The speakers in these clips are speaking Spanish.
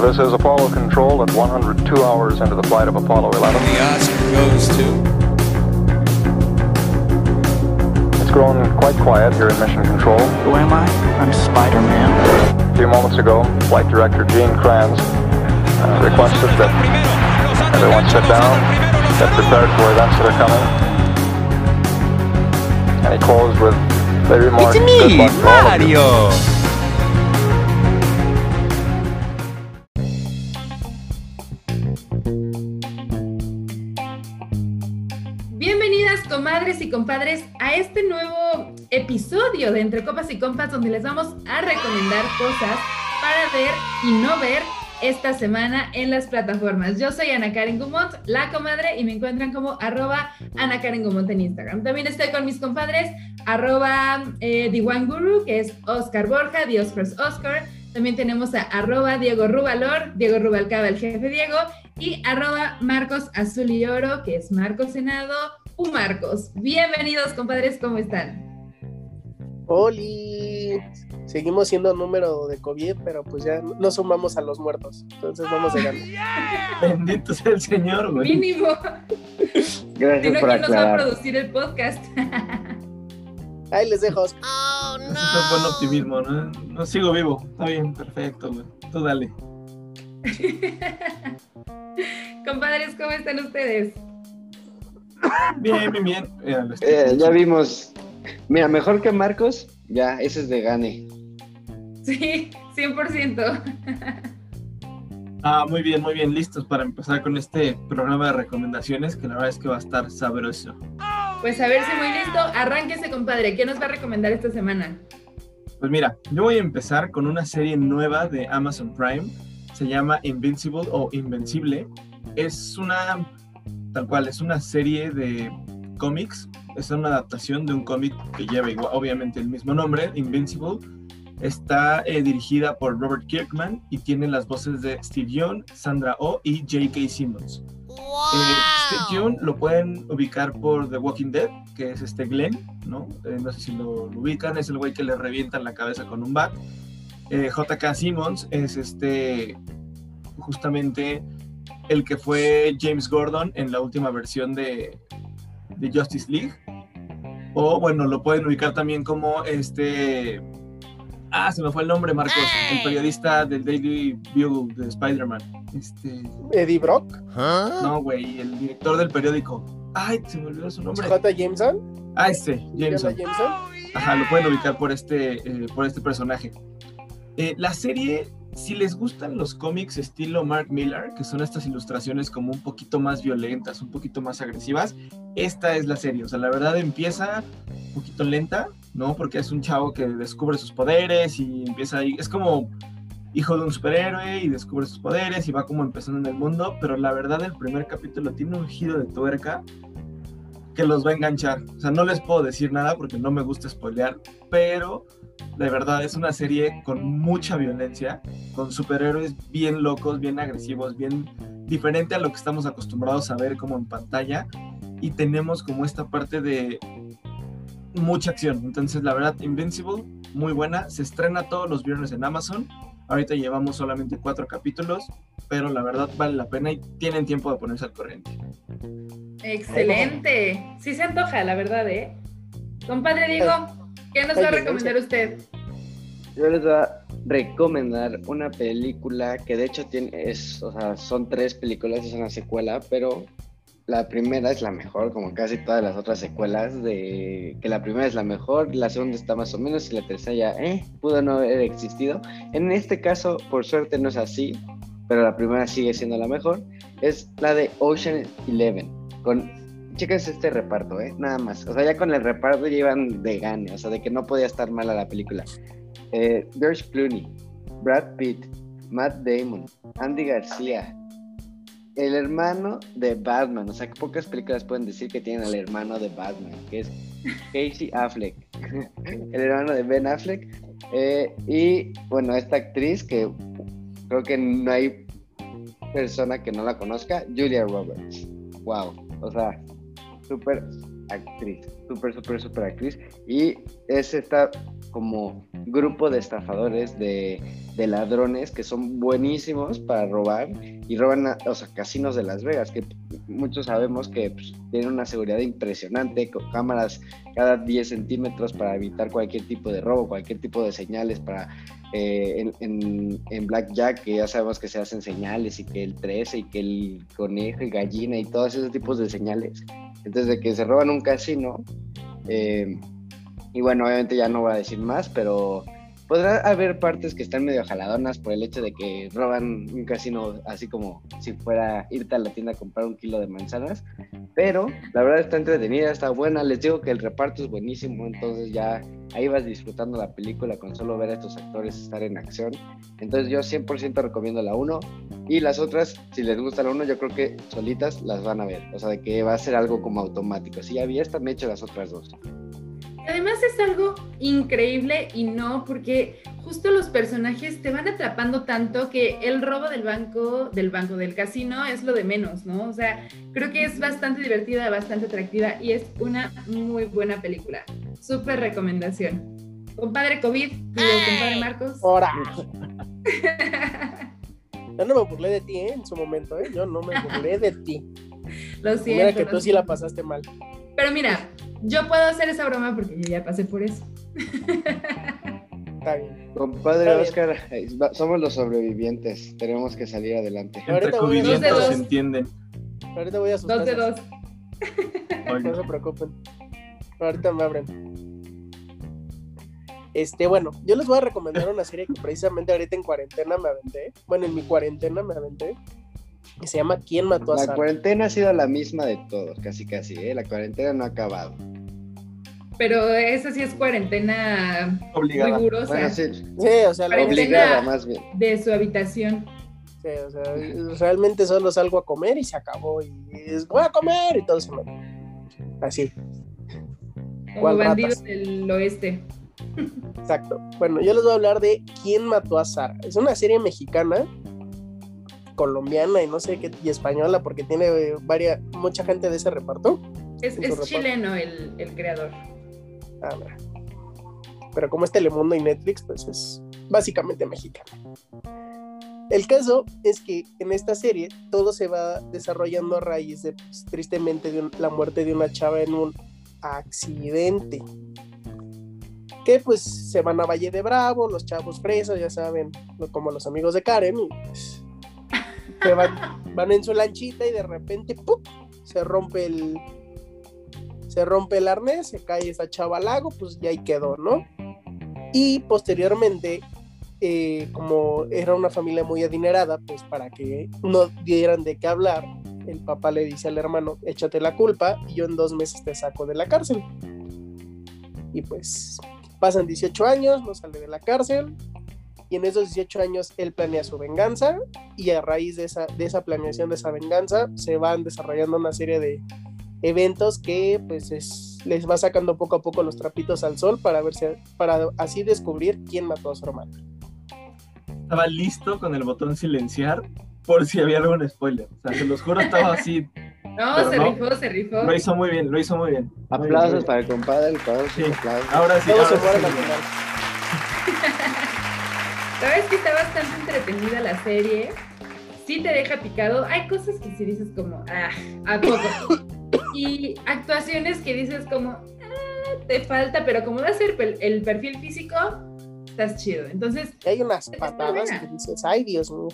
This is Apollo Control at 102 hours into the flight of Apollo 11. The Oscar goes to. It's grown quite quiet here in Mission Control. Who am I? I'm Spider-Man. A few moments ago, Flight Director Gene Kranz uh, requested that everyone sit down, get prepared for events that are coming. And he closed with the remark, "Good luck to compadres, a este nuevo episodio de Entre Copas y Compas, donde les vamos a recomendar cosas para ver y no ver esta semana en las plataformas. Yo soy Ana Karen Gumont, la comadre, y me encuentran como arroba Ana Karen Gumont en Instagram. También estoy con mis compadres, arroba eh, Guru, que es Oscar Borja, Dios Cross Oscar. También tenemos a arroba Diego Rubalor, Diego Rubalcaba, el jefe Diego, y arroba Marcos Azul y Oro, que es Marcos Senado, u Marcos. Bienvenidos, compadres, ¿cómo están? Oli, seguimos siendo número de COVID, pero pues ya no sumamos a los muertos, entonces vamos a ganar. Bendito sea el Señor, güey. Mínimo. Gracias no, por ¿quién nos va a aclarar. producir el podcast? Ahí les dejo. Oscar. Ese es buen optimismo, ¿no? No sigo vivo. Está bien, perfecto, güey. Tú dale. compadres, ¿cómo están ustedes? Bien, bien, bien. Estoy- Eh, ya vimos. Mira, mejor que Marcos, ya, ese es de Gane. Sí, 100%. Ah, muy bien, muy bien. Listos para empezar con este programa de recomendaciones que la verdad es que va a estar sabroso. Pues a ver si muy listo. Arránquese, compadre. ¿Qué nos va a recomendar esta semana? Pues mira, yo voy a empezar con una serie nueva de Amazon Prime. Se llama Invincible o Invencible. Es una, tal cual, es una serie de cómics. Es una adaptación de un cómic que lleva igual- obviamente el mismo nombre, Invincible. Está eh, dirigida por Robert Kirkman y tiene las voces de Steve Young, Sandra Oh y J.K. Simmons. Eh, Steve Young lo pueden ubicar por The Walking Dead, que es este Glenn, ¿no? Eh, no sé si lo, lo ubican, es el güey que le revientan la cabeza con un bat. Eh, J.K. Simmons es este, justamente el que fue James Gordon en la última versión de, de Justice League. O bueno, lo pueden ubicar también como este... Ah, se me fue el nombre, Marcos, el periodista del Daily Bugle de Spider-Man. Este... Eddie Brock, No, güey, el director del periódico. Ay, se me olvidó su nombre. J. Jameson, Ah, este, Jameson. Jameson. Ajá, lo pueden ubicar por este, eh, por este personaje. Eh, la serie, si les gustan los cómics estilo Mark Millar, que son estas ilustraciones como un poquito más violentas, un poquito más agresivas, esta es la serie. O sea, la verdad empieza un poquito lenta, ¿no? Porque es un chavo que descubre sus poderes y empieza ahí. Es como hijo de un superhéroe y descubre sus poderes y va como empezando en el mundo, pero la verdad el primer capítulo tiene un giro de tuerca que los va a enganchar. O sea, no les puedo decir nada porque no me gusta spoilear, pero de verdad es una serie con mucha violencia, con superhéroes bien locos, bien agresivos, bien diferente a lo que estamos acostumbrados a ver como en pantalla y tenemos como esta parte de mucha acción. Entonces, la verdad, Invincible, muy buena. Se estrena todos los viernes en Amazon. Ahorita llevamos solamente cuatro capítulos, pero la verdad vale la pena y tienen tiempo de ponerse al corriente. Excelente. Sí se antoja, la verdad, ¿eh? Compadre Diego, ¿qué nos va a recomendar usted? Yo les voy a recomendar una película que de hecho tiene, es, o sea, son tres películas, es una secuela, pero la primera es la mejor, como casi todas las otras secuelas, de que la primera es la mejor, la segunda está más o menos y la tercera ya, eh, pudo no haber existido. En este caso, por suerte no es así, pero la primera sigue siendo la mejor. Es la de Ocean Eleven, con, chéquense este reparto, eh, nada más. O sea, ya con el reparto iban de gane, o sea, de que no podía estar mala la película. Eh, George Clooney, Brad Pitt, Matt Damon, Andy García, el hermano de Batman. O sea, que pocas películas pueden decir que tienen al hermano de Batman, que es Casey Affleck, el hermano de Ben Affleck. Eh, y bueno, esta actriz que creo que no hay persona que no la conozca, Julia Roberts. Wow, o sea, súper actriz, súper, súper, súper actriz. Y es esta como grupo de estafadores, de, de ladrones que son buenísimos para robar y roban, a- casinos de Las Vegas, que muchos sabemos que pues, tienen una seguridad impresionante, con cámaras cada 10 centímetros para evitar cualquier tipo de robo, cualquier tipo de señales para... eh, en, en, en Blackjack, que ya sabemos que se hacen señales y que el 13 y que el conejo y gallina y todos esos tipos de señales. Entonces, de que se roban un casino, eh, y bueno, obviamente ya no voy a decir más, pero podrá haber partes que están medio jaladonas por el hecho de que roban un casino así como si fuera irte a la tienda a comprar un kilo de manzanas, pero la verdad está entretenida, está buena, les digo que el reparto es buenísimo, entonces ya ahí vas disfrutando la película con solo ver a estos actores estar en acción, entonces yo 100% recomiendo la 1 y las otras, si les gusta la 1, yo creo que solitas las van a ver, o sea, de que va a ser algo como automático, si ya vi esta, me echo las otras dos. Además es algo increíble y no, porque justo los personajes te van atrapando tanto que el robo del banco, del banco del casino es lo de menos, ¿no? O sea, creo que es bastante divertida, bastante atractiva y es una muy buena película. Súper recomendación. Compadre COVID, digo, compadre Marcos. Ahora. Yo no me burlé de ti, ¿eh? En su momento, ¿eh? Yo no me burlé de ti. Lo Mira siento. que lo tú sí la pasaste mal. Pero mira, yo puedo hacer esa broma porque yo ya pasé por eso. Está bien. Compadre Está bien. Oscar, eh, somos los sobrevivientes, tenemos que salir adelante. Entre Ahorita voy a- Dos de covidientos dos. se entienden. Ahorita voy a sus Dos de dos. No se preocupen. Ahorita me abren. Este, bueno, yo les voy a recomendar una serie que precisamente ahorita en cuarentena me aventé. Bueno, en mi cuarentena me aventé. Que se llama ¿Quién mató a La Sara? cuarentena ha sido la misma de todos, casi casi, ¿eh? La cuarentena no ha acabado. Pero esa sí es cuarentena Obligada. rigurosa Bueno, sí, Sí, o sea, la obligada más bien. de su habitación. Sí, o sea, realmente solo salgo a comer y se acabó. Y es, voy a comer y todo se me. Así, Como ¿Cuál bandido ratas? del oeste. exacto. Bueno, yo les voy a hablar de ¿Quién mató a Sara? Es una serie mexicana, colombiana y no sé qué, y española, porque tiene eh, varias, mucha gente de ese reparto. Es, chileno el, el creador. Ah, mira. Pero como es Telemundo y Netflix, pues es básicamente mexicano. El caso es que en esta serie todo se va desarrollando a raíz de, pues, tristemente, de un- la muerte de una chava en un accidente. Que pues se van a Valle de Bravo, los chavos fresas, ya saben, como los amigos de Karen, y pues se van, van en su lanchita y de repente ¡pum! se rompe el, se rompe el arnés, se cae esa chava al lago, pues ya ahí quedó, ¿no? Y posteriormente, eh, como era una familia muy adinerada, pues para que no dieran de qué hablar, el papá le dice al hermano, échate la culpa y yo en dos meses te saco de la cárcel. Y pues pasan 18 años, no sale de la cárcel, y en esos 18 años él planea su venganza, y a raíz de esa, de esa planeación de esa venganza se van desarrollando una serie de eventos que pues es- les va sacando poco a poco los trapitos al sol para ver si, para así descubrir quién mató a su hermano. Estaba listo con el botón silenciar por si había algún spoiler. O sea, se los juro, estaba así. No, se no. rifó, se rifó. Lo hizo muy bien, lo hizo muy bien. Aplausos para el compadre, aplausos, Sí. aplausos. Ahora sí, Todos se ahora sí. Al final. Sabes que está bastante entretenida la serie. Sí te deja picado. Hay cosas que sí dices como, ah, ¿a poco? Y actuaciones que dices como, ah, te falta, pero como va a ser el perfil físico, estás chido. Entonces, Y hay unas patadas que dices, ay Dios mío.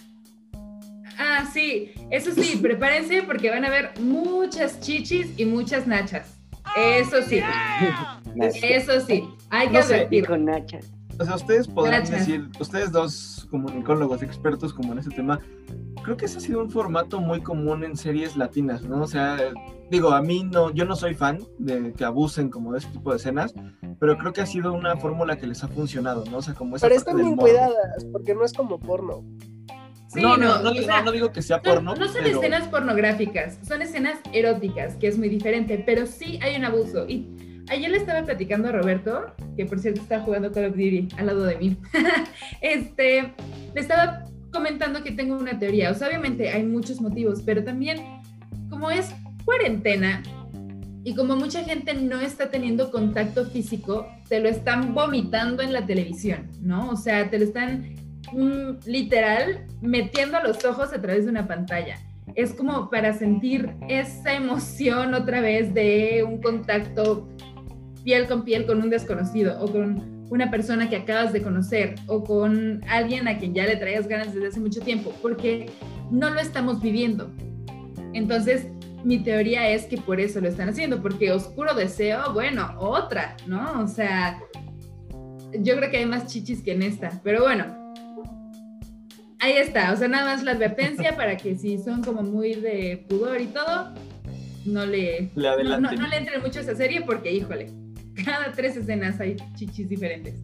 ah, sí, eso sí, prepárense porque van a ver muchas chichis y muchas nachas. Eso sí, eso sí, hay que No advertir. Con Nacha. O sea, ustedes podrán Gracias. decir, ustedes dos comunicólogos expertos como en este tema, creo que ese ha sido un formato muy común en series latinas, ¿no? O sea, digo, a mí no, yo no soy fan de que abusen como de este tipo de escenas, pero creo que ha sido una fórmula que les ha funcionado, ¿no? O sea, como esa Pero están bien cuidadas, porque no es como porno. Sí, no, no, no, o digo- sea, no digo que sea No, porno, no son pero escenas pornográficas, son escenas eróticas, que es muy diferente, pero sí hay un abuso. Y ayer le estaba platicando a Roberto, que por cierto está jugando Call of Duty al lado de mí. este, le estaba comentando que tengo una teoría. O sea, obviamente hay muchos motivos, pero también, como es cuarentena, Y como mucha gente no está teniendo contacto físico, te lo están vomitando en la televisión, ¿no? O sea, te lo están mm, literal metiendo a los ojos a través de una pantalla. Es como para sentir esa emoción otra vez de un contacto piel con piel con un desconocido o con una persona que acabas de conocer o con alguien a quien ya le traías ganas desde hace mucho tiempo, porque no lo estamos viviendo. Entonces, mi teoría es que por eso lo están haciendo, porque oscuro deseo, bueno, otra, ¿no? O sea, yo creo que hay más chichis que en esta, pero bueno. Ahí está, o sea, nada más la advertencia para que si son como muy de pudor y todo, no le, no, no, le entren mucho a esa serie porque, híjole, cada tres escenas hay chichis diferentes.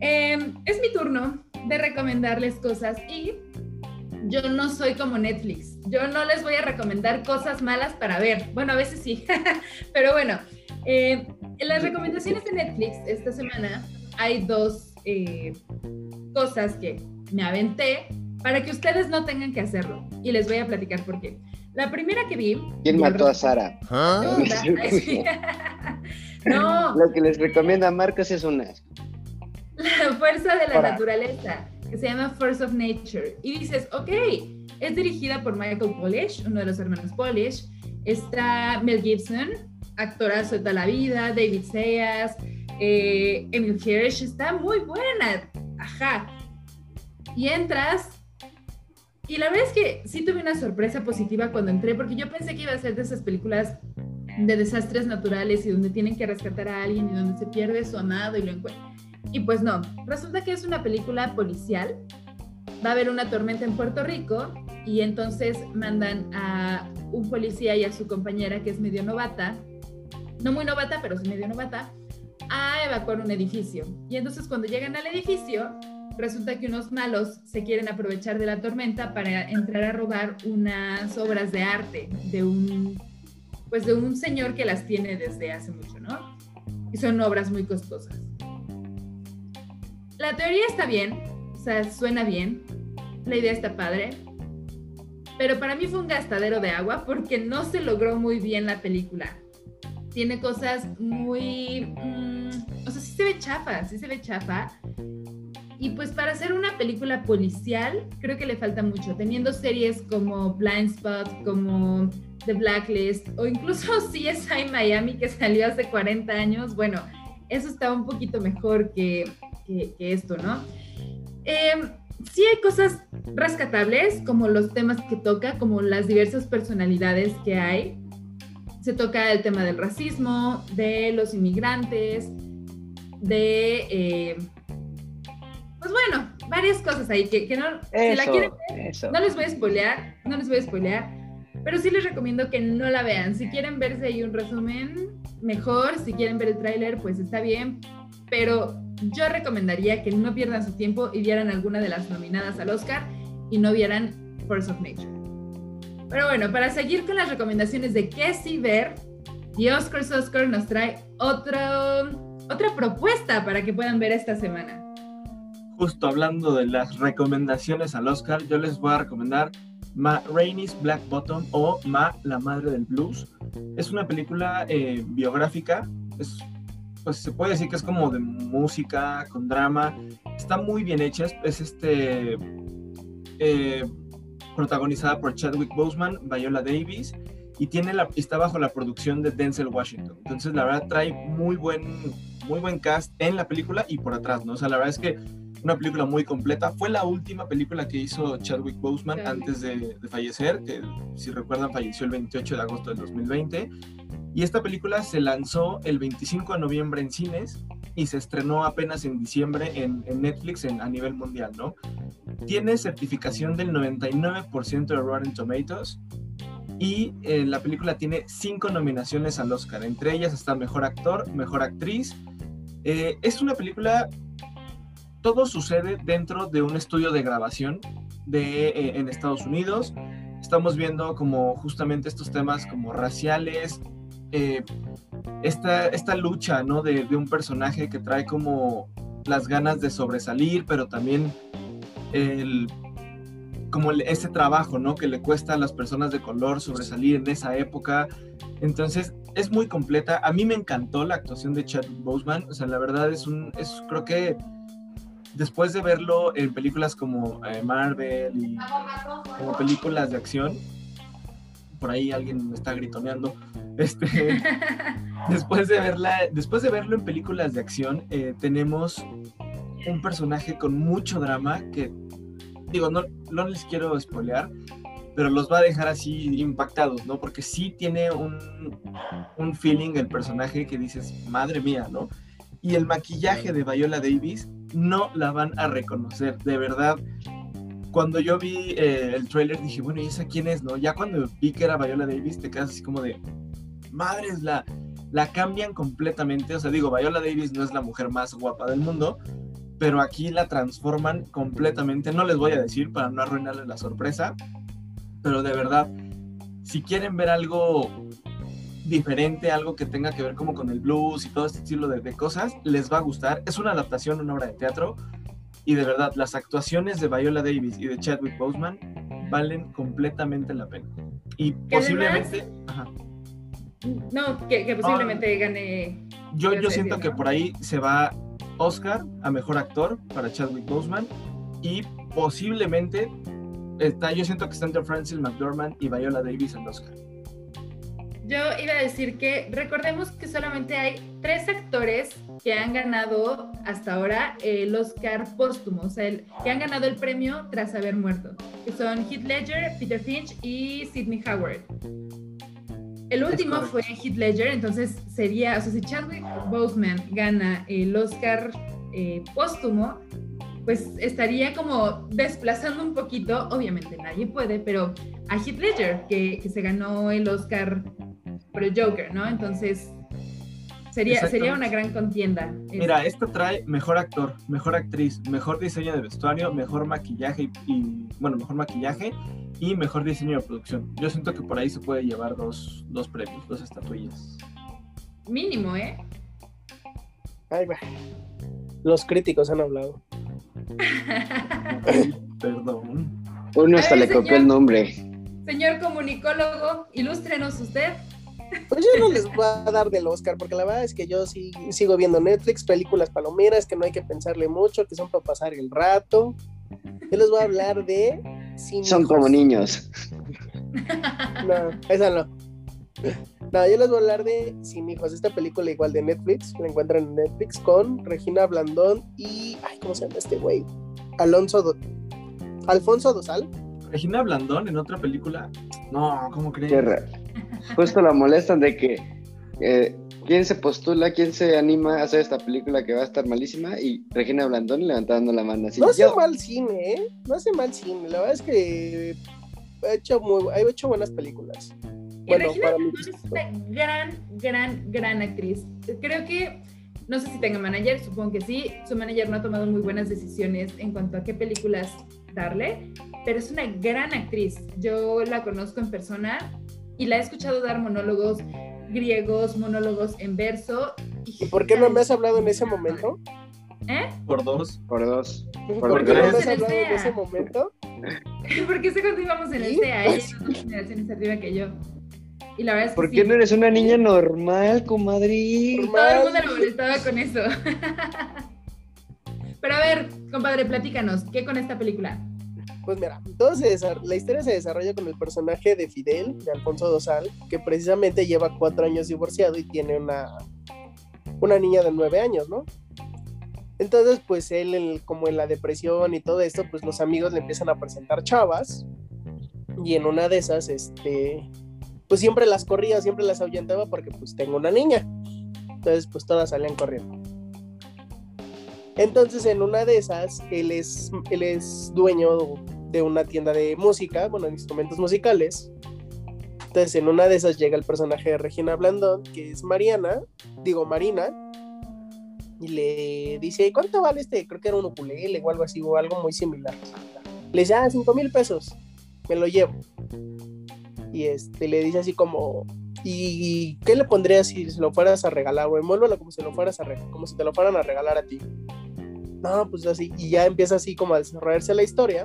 Em, es mi turno de recomendarles cosas y yo no soy como Netflix. Yo no les voy a recomendar cosas malas para ver. Bueno, a veces sí, pero bueno. Eh, en las recomendaciones de Netflix esta semana hay dos eh, cosas que me aventé para que ustedes no tengan que hacerlo. Y les voy a platicar por qué. La primera que vi... ¿Quién mató a Sara? ¿Ah? no. Lo que les recomienda Marcos es una. La fuerza de la naturaleza que se llama Force of Nature. Y dices, ok, es dirigida por Michael Polish, uno de los hermanos Polish. Está Mel Gibson, actorazo de toda la vida, David Sayas, eh, Emil Hirsch, está muy buena. Ajá. Y entras. Y la verdad es que sí tuve una sorpresa positiva cuando entré, porque yo pensé que iba a ser de esas películas de desastres naturales y donde tienen que rescatar a alguien y donde se pierde su amado y lo encuentran y pues no, resulta que es una película policial. Va a haber una tormenta en Puerto Rico y entonces mandan a un policía y a su compañera que es medio novata, no muy novata, pero sí medio novata, a evacuar un edificio. Y entonces cuando llegan al edificio, resulta que unos malos se quieren aprovechar de la tormenta para entrar a robar unas obras de arte de un pues de un señor que las tiene desde hace mucho, ¿no? Y son obras muy costosas la teoría está bien, o sea, suena bien, la idea está padre, pero para mí fue un gastadero de agua porque no se logró muy bien la película. Tiene cosas muy... Mm, o sea, sí se ve chafa, sí se ve chafa. Y pues para hacer una película policial, creo que le falta mucho. Teniendo series como Blind Spot, como The Blacklist, o incluso CSI Miami que salió hace 40 años, bueno, eso estaba un poquito mejor que, que, esto, ¿no? Em, sí hay cosas rescatables, como los temas que toca, como las diversas personalidades que hay. Se toca el tema del racismo, de los inmigrantes, de... Eh, pues bueno, varias cosas ahí que, que no... si la quieren ver, no les voy a spoilear, no les voy a spoilear, pero sí les recomiendo que no la vean. Si quieren verse ahí un resumen, mejor. Si quieren ver el tráiler, pues está bien. Pero yo recomendaría que no pierdan su tiempo y vieran alguna de las nominadas al Oscar y no vieran Force of Nature. Pero bueno, para seguir con las recomendaciones de qué sí ver, y Oscars Oscar nos trae otro, otra propuesta para que puedan ver esta semana. Justo hablando de las recomendaciones al Oscar, yo les voy a recomendar Ma Rainey's Black Bottom o Ma, la madre del blues. Es una película eh, biográfica, es pues se puede decir que es como de música, con drama. Está muy bien hecha, es, este eh, protagonizada por Chadwick Boseman, Viola Davis y tiene la, está bajo la producción de Denzel Washington. Entonces la verdad trae muy buen, muy buen cast en la película y por atrás, ¿no? O sea, la verdad es que una película muy completa. Fue la última película que hizo Chadwick Boseman antes de, de, fallecer, que si recuerdan falleció el 28 de agosto del 2020. Y esta película se lanzó el 25 de noviembre en cines y se estrenó apenas en diciembre en, Netflix a nivel mundial, ¿no? Tiene certificación del 99% de Rotten Tomatoes y eh, la película tiene cinco nominaciones al Oscar. Entre ellas está Mejor Actor, Mejor Actriz. Eh, es una película, todo sucede dentro de un estudio de grabación de, eh, en Estados Unidos. Estamos viendo como justamente estos temas como raciales, eh, esta, esta lucha, ¿no? De, un personaje que trae como las ganas de sobresalir, pero también el, como ese trabajo, ¿no? Que le cuesta a las personas de color sobresalir en esa época. Entonces, es muy completa. A mí me encantó la actuación de Chadwick Boseman. O sea, la verdad es un, es, creo que después de verlo en películas como eh, Marvel y como películas de acción, por ahí alguien me está gritoneando. Este, después de verla, después de verlo en películas de acción, eh, tenemos un personaje con mucho drama que, digo, no, no les quiero spoilear, pero los va a dejar así impactados, ¿no? Porque sí tiene un, un feeling el personaje que dices, madre mía, ¿no? Y el maquillaje de Viola Davis no la van a reconocer, de verdad. Cuando yo vi eh, el trailer dije, bueno, ¿y esa quién es, no? Ya cuando vi que era Viola Davis te quedas así como de, madres, la, la cambian completamente. O sea, digo, Viola Davis no es la mujer más guapa del mundo, pero aquí la transforman completamente. No les voy a decir para no arruinarles la sorpresa, pero de verdad, si quieren ver algo diferente, algo que tenga que ver como con el blues y todo este estilo de, de cosas, les va a gustar. Es una adaptación, una obra de teatro. Y de verdad, las actuaciones de Viola Davis y de Chadwick Boseman valen completamente la pena. Y posiblemente... Ajá. No, que, que posiblemente gane. Yo, yo siento decir, que ¿no? por ahí se va Oscar a mejor actor para Chadwick Boseman y posiblemente está, yo siento que está entre Francis McDormand y Viola Davis en Oscar. Yo iba a decir que recordemos que solamente hay tres actores que han ganado hasta ahora el Oscar póstumo, o sea, el- que han ganado el premio tras haber muerto, que son Heath Ledger, Peter Finch y Sidney Howard. El último fue Heath Ledger, entonces sería, o sea, si Chadwick Boseman gana el Oscar eh, póstumo, pues estaría como desplazando un poquito, obviamente nadie puede, pero a Heath Ledger, que, que se ganó el Oscar por el Joker, ¿no? Entonces, sería, sería una gran contienda. Mira, esta trae mejor actor, mejor actriz, mejor diseño de vestuario, mejor maquillaje y, y, bueno, mejor maquillaje y mejor diseño de producción. Yo siento que por ahí se puede llevar dos, dos premios, dos estatuillas. Mínimo, ¿eh? Ay, va. Los críticos han hablado. Ay, Perdón. Uno hasta ver, le copió el nombre. Señor comunicólogo, ilústrenos usted. Pues yo no les voy a dar del Oscar, porque la verdad es que yo sí sigo viendo Netflix, películas palomeras, que no hay que pensarle mucho, que son para pasar el rato. Yo les voy a hablar de Sin Son Hijos. como niños. No, esa no. No, yo les voy a hablar de Sin Hijos, esta película igual de Netflix, la encuentran en Netflix con Regina Blandón y, ay, ¿cómo se llama este güey? Alonso, Do- Alfonso Dosal. Regina Blandón en otra película. No, ¿cómo creen? Qué raro. Justo la molestan de que eh, quién se postula, quién se anima a hacer esta película que va a estar malísima y Regina Blandón levantando la mano así. No hace yo. mal cine, ¿eh? No hace mal cine, la verdad es que ha hecho, muy, ha hecho buenas películas. Y Bueno, Regina para mí. Blandón es una gran, gran, gran actriz. Creo que, no sé si tenga manager, supongo que sí. Su manager no ha tomado muy buenas decisiones en cuanto a qué películas darle, pero es una gran actriz. Yo la conozco en persona y la he escuchado dar monólogos griegos, monólogos en verso. ¿Y por qué no me has hablado en ese momento? ¿Eh? Por dos. Por dos. ¿Por qué no me has hablado en ese momento? Porque sé cuando íbamos en el. CEA, ella es dos generaciones arriba que yo. Y la verdad es que ¿Por sí. qué no eres una niña normal, comadre? Todo el mundo le molestaba con eso. Pero a ver, compadre, platícanos, ¿qué con esta película? Pues mira, todo se la historia se desarrolla con el personaje de Fidel, de Alfonso Dosal, que precisamente lleva cuatro años divorciado y tiene una, una niña de nueve años, ¿no? Entonces, pues él, como en la depresión y todo esto, pues los amigos le empiezan a presentar chavas. Y en una de esas, este, pues siempre las corría, siempre las ahuyentaba porque pues tengo una niña. Entonces, pues todas salían corriendo. Entonces, en una de esas, él es, él es dueño de una tienda de música, bueno, de instrumentos musicales. Entonces, en una de esas llega el personaje de Regina Blandón, que es Mariana, digo Marina, y le dice, ¿cuánto vale este? Creo que era un ukulele o algo así, o algo muy similar. Le dice, ah, cinco mil pesos, me lo llevo. Y este, le dice así como, ¿y qué le pondrías si se lo fueras a regalar? O envuélvelo como si, lo fueras a como si te lo fueran a regalar a ti. No, pues así, y ya empieza así como a desarrollarse la historia.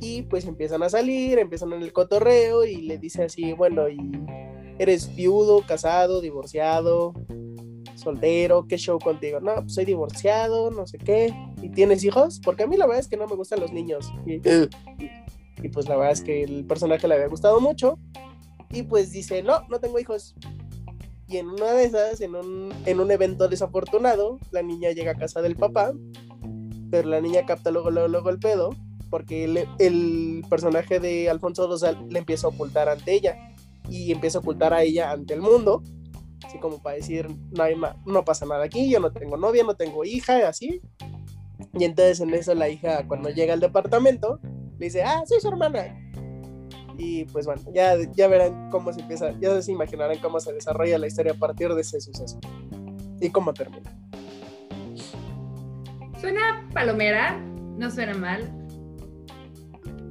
Y pues empiezan a salir, empiezan en el cotorreo y le dice así, bueno, y ¿Eres viudo, casado, divorciado, soltero? ¿Qué show contigo? No, pues soy divorciado, no sé qué. ¿Y tienes hijos? Porque a mí la verdad es que no me gustan los niños. Y, y pues la verdad es que el personaje le había gustado mucho. Y pues dice, no, no tengo hijos. Y en una de esas, en un, en un evento desafortunado, la niña llega a casa del papá, pero la niña capta luego, luego, luego el pedo, porque el, el personaje de Alfonso Dosal le empieza a ocultar ante ella y empieza a ocultar a ella ante el mundo, así como para decir, no, hay no pasa nada aquí, yo no tengo novia, no tengo hija, así. Y entonces en eso la hija, cuando llega al departamento, le dice, ah, soy su hermana. Y pues bueno, ya, ya verán cómo se empieza, ya se imaginarán cómo se desarrolla la historia a partir de ese suceso. Y cómo termina. Suena palomera, no suena mal.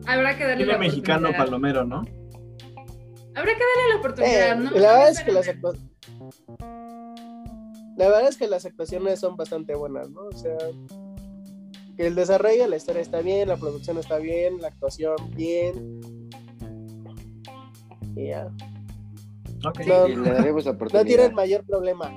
Habrá que darle la mexicano oportunidad. palomero, ¿no? Habrá que darle la oportunidad, Eh, ¿no? la verdad No es que las La verdad es que las actuaciones son bastante buenas, ¿no? O sea, que el desarrollo de la historia está bien, la producción está bien, la actuación bien. Y ya. Ok. No. Y le daremos la No oportunidad. tienen mayor problema.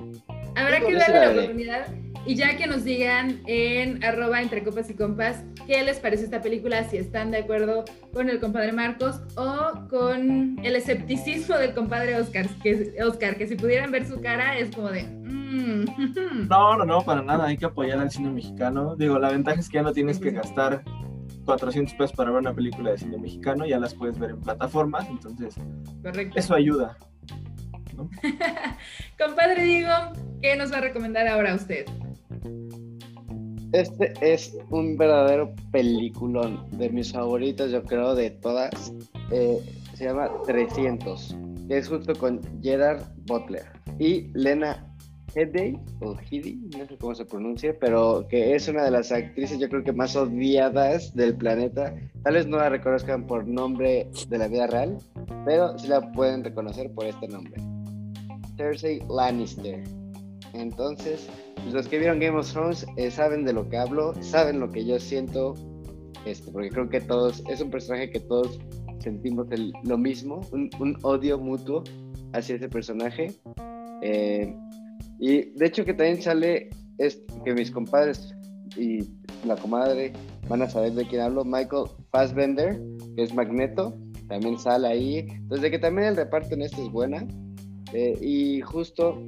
Habrá que sí darle la oportunidad y ya que nos digan en arroba entre copas y compas qué les parece esta película, si están de acuerdo con el compadre Marcos o con el escepticismo del compadre Oscar, que, Oscar, que si pudieran ver su cara es como de... mm, No, no, no, para nada. Hay que apoyar al cine mexicano. Digo, la ventaja es que ya no tienes que gastar 400 pesos para ver una película de cine mexicano, ya las puedes ver en plataformas, entonces correcto. eso ayuda. Compadre Diego, ¿qué nos va a recomendar ahora usted? Este es un verdadero peliculón de mis favoritas, yo creo, de todas. Eh, se llama 300, que es justo con Gerard Butler y Lena Headey, o Headey, no sé cómo se pronuncia, pero que es una de las actrices, yo creo que más odiadas del planeta. Tal vez no la reconozcan por nombre de la vida real, pero sí la pueden reconocer por este nombre. Cersei Lannister. Entonces, pues, los que vieron Game of Thrones eh, saben de lo que hablo, saben lo que yo siento, este, porque creo que todos, es un personaje que todos sentimos lo mismo, un, un odio mutuo hacia ese personaje. Eh, y de hecho que también sale, es, que mis compadres y la comadre van a saber de quién hablo, Michael Fassbender, que es Magneto, también sale ahí. Entonces, de que también el reparto en este es buena. Eh, y justo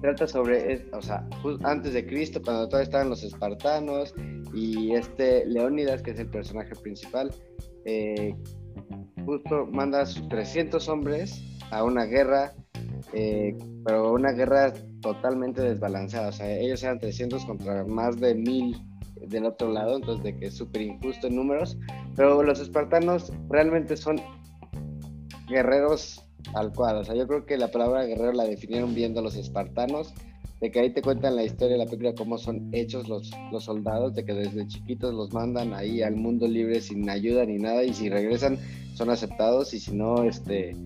trata sobre, o sea, antes de Cristo, cuando todavía estaban los espartanos y este Leónidas, que es el personaje principal, eh, justo manda a sus 300 hombres a una guerra, eh, pero una guerra totalmente desbalanceada, o sea, ellos eran 300 contra más de 1000 del otro lado, entonces de que es súper injusto en números, pero los espartanos realmente son guerreros al cual, o sea, yo creo que la palabra guerrero la definieron viendo los espartanos, de que ahí te cuentan la historia de la película, cómo son hechos los, los soldados, de que desde chiquitos los mandan ahí al mundo libre sin ayuda ni nada, y si regresan son aceptados, y si no, este,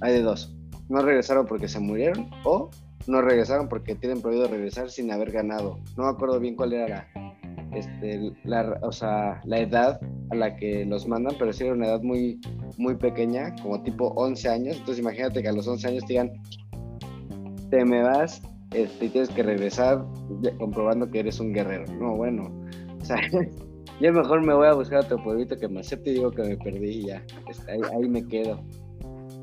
hay de dos, no regresaron porque se murieron, o no regresaron porque tienen prohibido regresar sin haber ganado, no me acuerdo bien cuál era la, este, la, o sea, la edad a la que los mandan, pero sí era una edad muy, muy pequeña, como tipo 11 años. Entonces imagínate que a los 11 años te digan, te me vas este, y tienes que regresar comprobando que eres un guerrero. No, bueno, o sea, yo mejor me voy a buscar otro pueblito que me acepte y digo que me perdí y ya, este, ahí, ahí me quedo.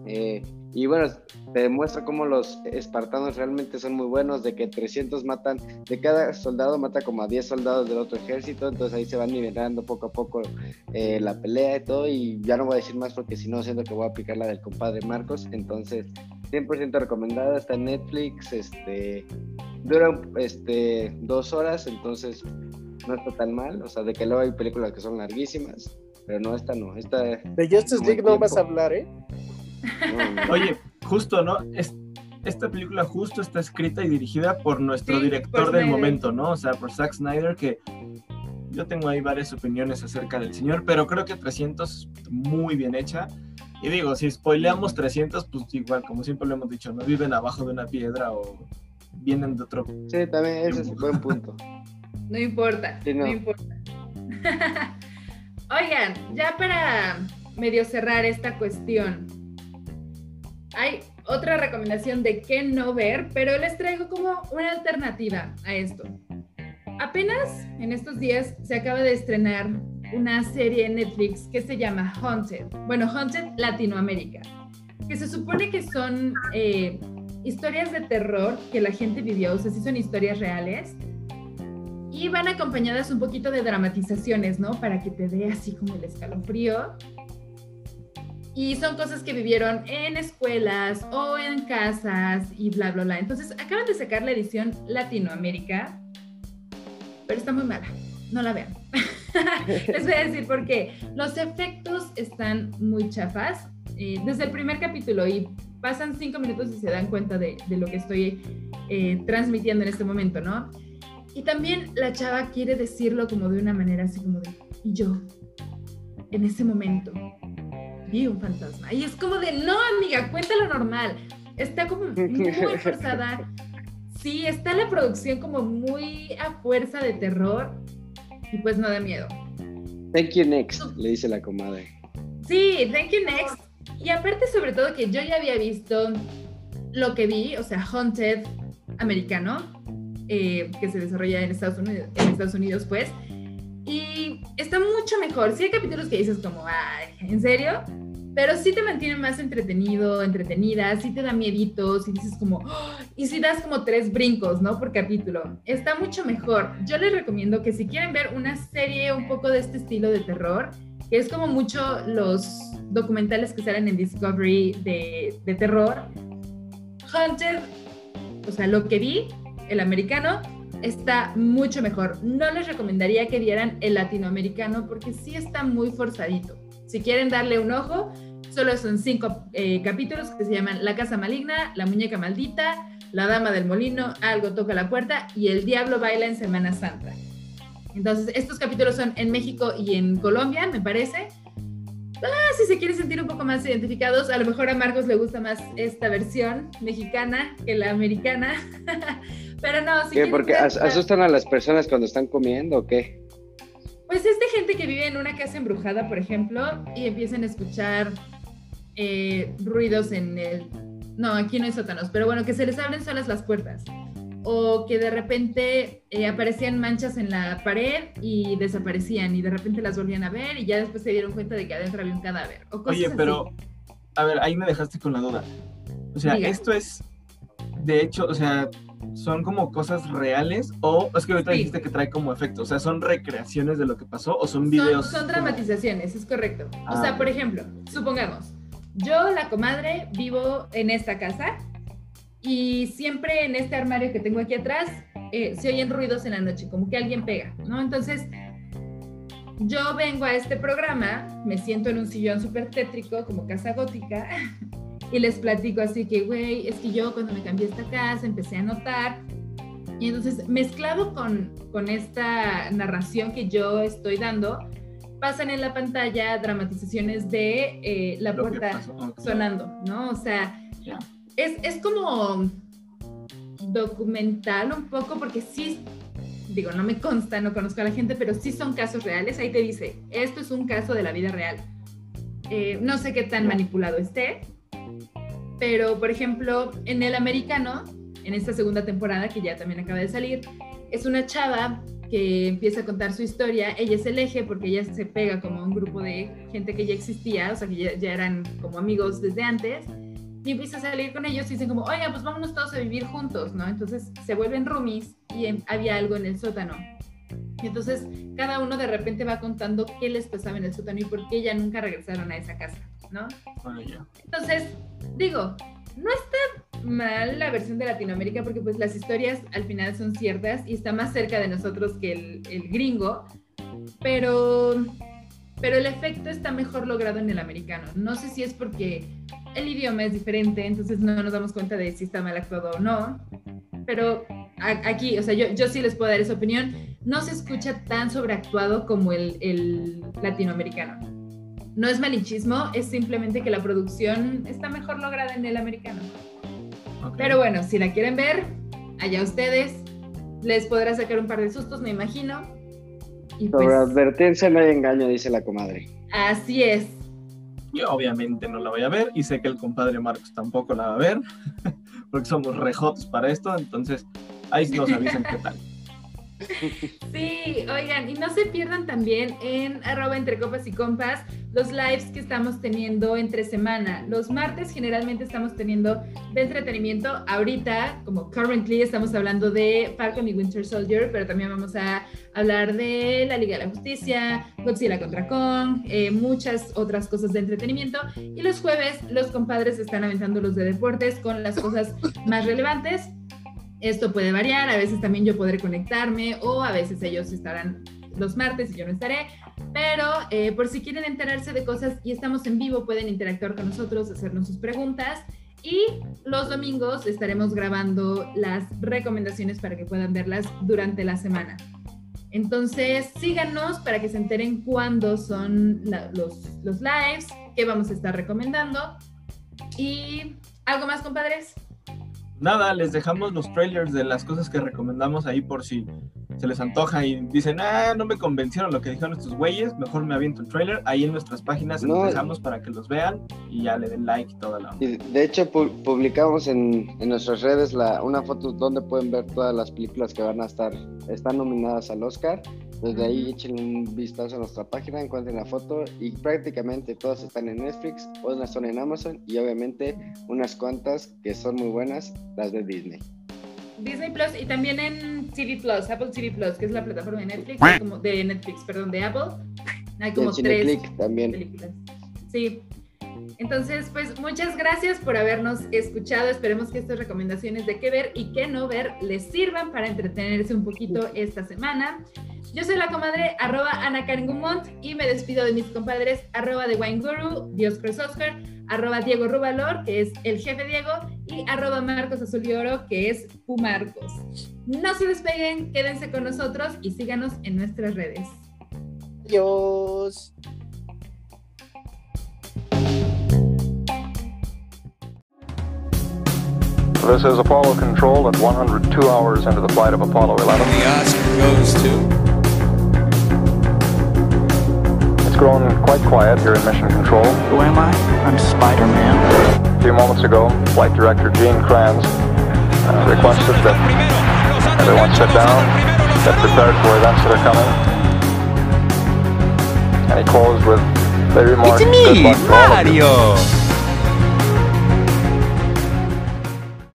Eh, y bueno, te demuestra cómo los espartanos realmente son muy buenos, de que 300 matan, de cada soldado mata como a 10 soldados del otro ejército, entonces ahí se van nivelando poco a poco eh, la pelea y todo, y ya no voy a decir más porque si no siento que voy a aplicar la del compadre Marcos, entonces 100% recomendada, está en Netflix, este, dura este, dos horas, entonces no está tan mal, o sea, de que luego hay películas que son larguísimas, pero no, esta no, esta... De Justice League no vas a hablar, ¿eh? Oye, justo, ¿no? Es- esta película justo está escrita y dirigida por nuestro Sí, director por del Snyder. momento, ¿no? O sea, por Zack Snyder, que yo tengo ahí varias opiniones acerca del señor, pero creo que 300 muy bien hecha. Y digo, si spoileamos 300, pues igual, como siempre lo hemos dicho, no viven abajo de una piedra o vienen de otro. Sí, también ese es un buen punto. No importa, Sí, no. no. importa. Oigan, ya para medio cerrar esta cuestión, hay otra recomendación de qué no ver, pero les traigo como una alternativa a esto. Apenas en estos días se acaba de estrenar una serie en Netflix que se llama Haunted. Bueno, Haunted Latinoamérica, que se supone que son eh, historias de terror que la gente vivió, o sea, sí son historias reales. Y van acompañadas un poquito de dramatizaciones, ¿no? Para que te dé así como el escalofrío. Y son cosas que vivieron en escuelas o en casas y bla, bla, bla. Entonces, acaban de sacar la edición Latinoamérica, pero está muy mala. No la vean. Les voy a decir por qué. Los efectos están muy chafas. Eh, desde el primer capítulo y pasan cinco minutos y se dan cuenta de, lo que estoy eh, transmitiendo en este momento, ¿no? Y también la chava quiere decirlo como de una manera así como de, y yo, en ese momento, vi un fantasma. Y es como de, no, amiga, cuéntalo normal. Está como muy forzada. Sí, está la producción como muy a fuerza de terror y pues no da miedo. Thank you next, le dice la comadre. Sí, thank you next. Y aparte sobre todo que yo ya había visto lo que vi, o sea, Haunted americano, eh, que se desarrolla en Estados, Unidos, en Estados Unidos, pues. Y está mucho mejor. Sí hay capítulos que dices como, ay, ¿en serio? Pero sí te mantiene más entretenido, entretenida, sí te da miedito, si dices como, ¡oh! y si das como tres brincos, ¿no? Por capítulo. Está mucho mejor. Yo les recomiendo que si quieren ver una serie un poco de este estilo de terror, que es como mucho los documentales que salen en Discovery de, de terror, Hunter, o sea, lo que vi, el americano, está mucho mejor. No les recomendaría que vieran el latinoamericano porque sí está muy forzadito. Si quieren darle un ojo, solo son cinco eh, capítulos que se llaman La Casa Maligna, La Muñeca Maldita, La Dama del Molino, Algo Toca la Puerta y El Diablo Baila en Semana Santa. Entonces, estos capítulos son en México y en Colombia, me parece. Ah, si se quieren sentir un poco más identificados, a lo mejor a Marcos le gusta más esta versión mexicana que la americana. Pero no, si ¿Qué? ¿Porque as asustan a las personas cuando están comiendo o qué? Pues es de gente que vive en una casa embrujada, por ejemplo, y empiezan a escuchar eh, ruidos en el... No, aquí no hay sótanos, pero bueno, que se les abren solas las puertas. O que de repente eh, aparecían manchas en la pared y desaparecían y de repente las volvían a ver y ya después se dieron cuenta de que adentro había un cadáver. O cosas Oye, pero, así. a ver, ahí me dejaste con la duda. O sea, Diga. esto es, de hecho, o sea, son como cosas reales o es que ahorita Sí. dijiste que trae como efecto, o sea, son recreaciones de lo que pasó o son Son, videos. son dramatizaciones, es correcto. O Ah, sea, ok. por ejemplo, supongamos, yo, la comadre, vivo en esta casa y siempre en este armario que tengo aquí atrás eh, se oyen ruidos en la noche, como que alguien pega, ¿no? Entonces, yo vengo a este programa, me siento en un sillón súper tétrico, como casa gótica, y les platico así que, güey, es que yo cuando me cambié esta casa empecé a notar y entonces, mezclado con, con esta narración que yo estoy dando, pasan en la pantalla dramatizaciones de eh, la puerta sonando, ¿no? O sea. Es, es como documental un poco, porque sí, digo, no me consta, no conozco a la gente, pero sí son casos reales. Ahí te dice, esto es un caso de la vida real. Eh, no sé qué tan manipulado esté, pero por ejemplo, en el americano, en esta segunda temporada que ya también acaba de salir, es una chava que empieza a contar su historia. Ella es el eje porque ella se pega como a un grupo de gente que ya existía, o sea, que ya, ya eran como amigos desde antes. Y empieza a salir con ellos y dicen como, oiga, pues vámonos todos a vivir juntos, ¿no? Entonces se vuelven roomies y había algo en el sótano. Y entonces cada uno de repente va contando qué les pasaba en el sótano y por qué ya nunca regresaron a esa casa, ¿no? Entonces, digo, no está mal la versión de Latinoamérica porque pues las historias al final son ciertas y está más cerca de nosotros que el, el gringo, pero, pero el efecto está mejor logrado en el americano. No sé si es porque el idioma es diferente, entonces no nos damos cuenta de si está mal actuado o no, pero a- aquí, o sea, yo, yo sí les puedo dar esa opinión, no se escucha tan sobreactuado como el, el latinoamericano. No es malichismo, es simplemente que la producción está mejor lograda en el americano. ok. Pero bueno, si la quieren ver, allá ustedes. Les podrá sacar un par de sustos, me imagino. Y Sobre pues, advertencia no hay engaño, dice la comadre. así es. Yo obviamente no la voy a ver y sé que el compadre Marcos tampoco la va a ver, porque somos rejotos para esto, entonces ahí nos avisan qué tal. Sí, oigan, y no se pierdan también en arroba entre copas y compas los lives que estamos teniendo entre semana. Los martes generalmente estamos teniendo de entretenimiento. Ahorita, como currently, estamos hablando de Falcon y Winter Soldier, pero también vamos a hablar de la Liga de la Justicia, Godzilla contra Kong, eh, muchas otras cosas de entretenimiento. Y los jueves, los compadres están aventando los de deportes con las cosas más relevantes. Esto puede variar, a veces también yo podré conectarme o a veces ellos estarán los martes y yo no estaré, pero eh, por si quieren enterarse de cosas y estamos en vivo, pueden interactuar con nosotros, hacernos sus preguntas y los domingos estaremos grabando las recomendaciones para que puedan verlas durante la semana. Entonces, síganos para que se enteren cuándo son los, los lives, qué vamos a estar recomendando. ¿Y algo más, compadres? Nada, les dejamos los trailers de las cosas que recomendamos ahí por si se les antoja y dicen, ah, no me convencieron lo que dijeron estos güeyes, mejor me aviento un trailer. Ahí en nuestras páginas los dejamos para que los vean y ya le den like y toda la De hecho, publicamos en, en, nuestras redes la, una foto donde pueden ver todas las películas que van a estar, están nominadas al Oscar. Desde ahí echen un vistazo a nuestra página, encuentren la foto y prácticamente todas están en Netflix, otras son en Amazon y obviamente unas cuantas que son muy buenas, las de Disney. Disney Plus y también en TV Plus, Apple TV Plus, que es la plataforma de Netflix, como de Netflix, perdón, de Apple. Hay como tres también. películas. Sí, entonces, pues muchas gracias por habernos escuchado. Esperemos que estas recomendaciones de qué ver y qué no ver les sirvan para entretenerse un poquito esta semana. Yo soy la comadre arroba Ana Karen Gumont y me despido de mis compadres arroba de Wine Guru, Dios Cross Oscar, arroba Diego Rubalor, que es el jefe Diego, y arroba Marcos Azul y Oro, que es Pumarcos. No se despeguen, quédense con nosotros y síganos en nuestras redes. Adiós. This is Apollo Control at 102 hours into the flight of Apollo 11. The Oscar goes to. It's grown quite quiet here in Mission Control. Who am I? I'm Spider-Man. A few moments ago, Flight Director Gene Kranz uh, requested that everyone sit down, get prepared for events that are coming. And he closed with the remark, It's me, Mario!